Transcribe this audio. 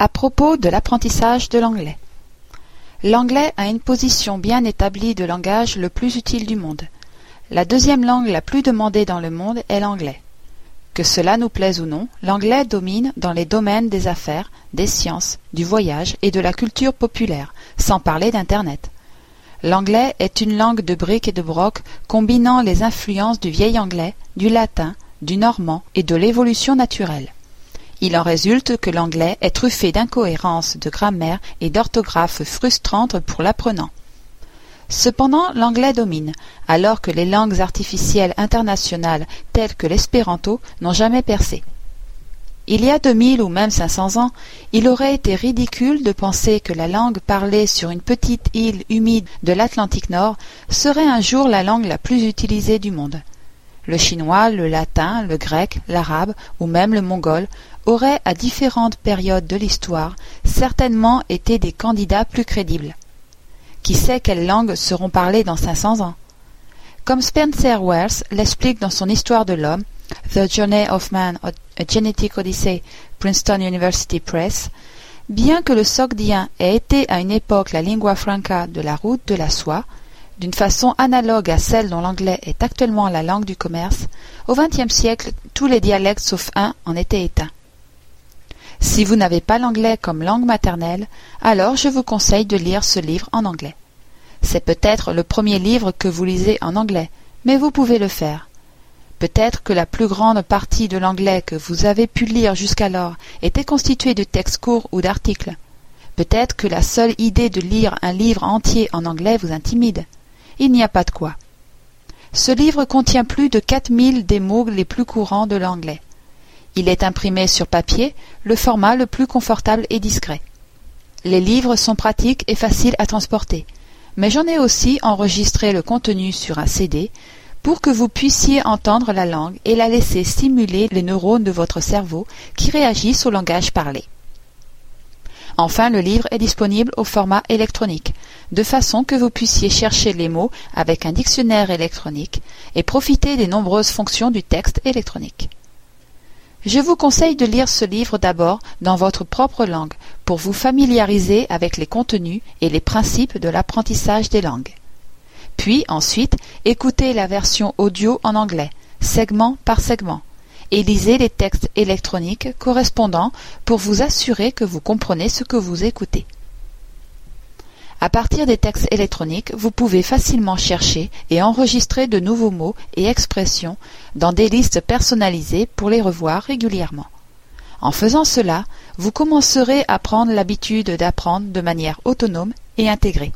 À propos de l'apprentissage de l'anglais. L'anglais a une position bien établie de langage le plus utile du monde. La deuxième langue la plus demandée dans le monde est l'anglais. Que cela nous plaise ou non, l'anglais domine dans les domaines des affaires, des sciences, du voyage et de la culture populaire, sans parler d'Internet. L'anglais est une langue de briques et de broc combinant les influences du vieil anglais, du latin, du normand et de l'évolution naturelle. Il en résulte que l'anglais est truffé d'incohérences de grammaire et d'orthographe frustrantes pour l'apprenant. Cependant, l'anglais domine, alors que les langues artificielles internationales telles que l'espéranto n'ont jamais percé. Il y a deux mille ou même cinq cents ans, il aurait été ridicule de penser que la langue parlée sur une petite île humide de l'Atlantique Nord serait un jour la langue la plus utilisée du monde. Le chinois, le latin, le grec, l'arabe ou même le mongol auraient à différentes périodes de l'histoire certainement été des candidats plus crédibles. Qui sait quelles langues seront parlées dans cinq cents ans? Comme Spencer Wells l'explique dans son Histoire de l'homme, The Journey of Man, a Genetic Odyssey, Princeton University Press, bien que le sogdien ait été à une époque la lingua franca de la route de la soie, d'une façon analogue à celle dont l'anglais est actuellement la langue du commerce, au XXe siècle tous les dialectes sauf un en étaient éteints. Si vous n'avez pas l'anglais comme langue maternelle, alors je vous conseille de lire ce livre en anglais. C'est peut-être le premier livre que vous lisez en anglais, mais vous pouvez le faire. Peut-être que la plus grande partie de l'anglais que vous avez pu lire jusqu'alors était constituée de textes courts ou d'articles. Peut-être que la seule idée de lire un livre entier en anglais vous intimide il n'y a pas de quoi. Ce livre contient plus de quatre mille des mots les plus courants de l'anglais. Il est imprimé sur papier, le format le plus confortable et discret. Les livres sont pratiques et faciles à transporter, mais j'en ai aussi enregistré le contenu sur un CD pour que vous puissiez entendre la langue et la laisser stimuler les neurones de votre cerveau qui réagissent au langage parlé. Enfin, le livre est disponible au format électronique, de façon que vous puissiez chercher les mots avec un dictionnaire électronique et profiter des nombreuses fonctions du texte électronique. Je vous conseille de lire ce livre d'abord dans votre propre langue pour vous familiariser avec les contenus et les principes de l'apprentissage des langues. Puis ensuite, écoutez la version audio en anglais, segment par segment, et lisez les textes électroniques correspondants pour vous assurer que vous comprenez ce que vous écoutez. À partir des textes électroniques, vous pouvez facilement chercher et enregistrer de nouveaux mots et expressions dans des listes personnalisées pour les revoir régulièrement. En faisant cela, vous commencerez à prendre l'habitude d'apprendre de manière autonome et intégrée.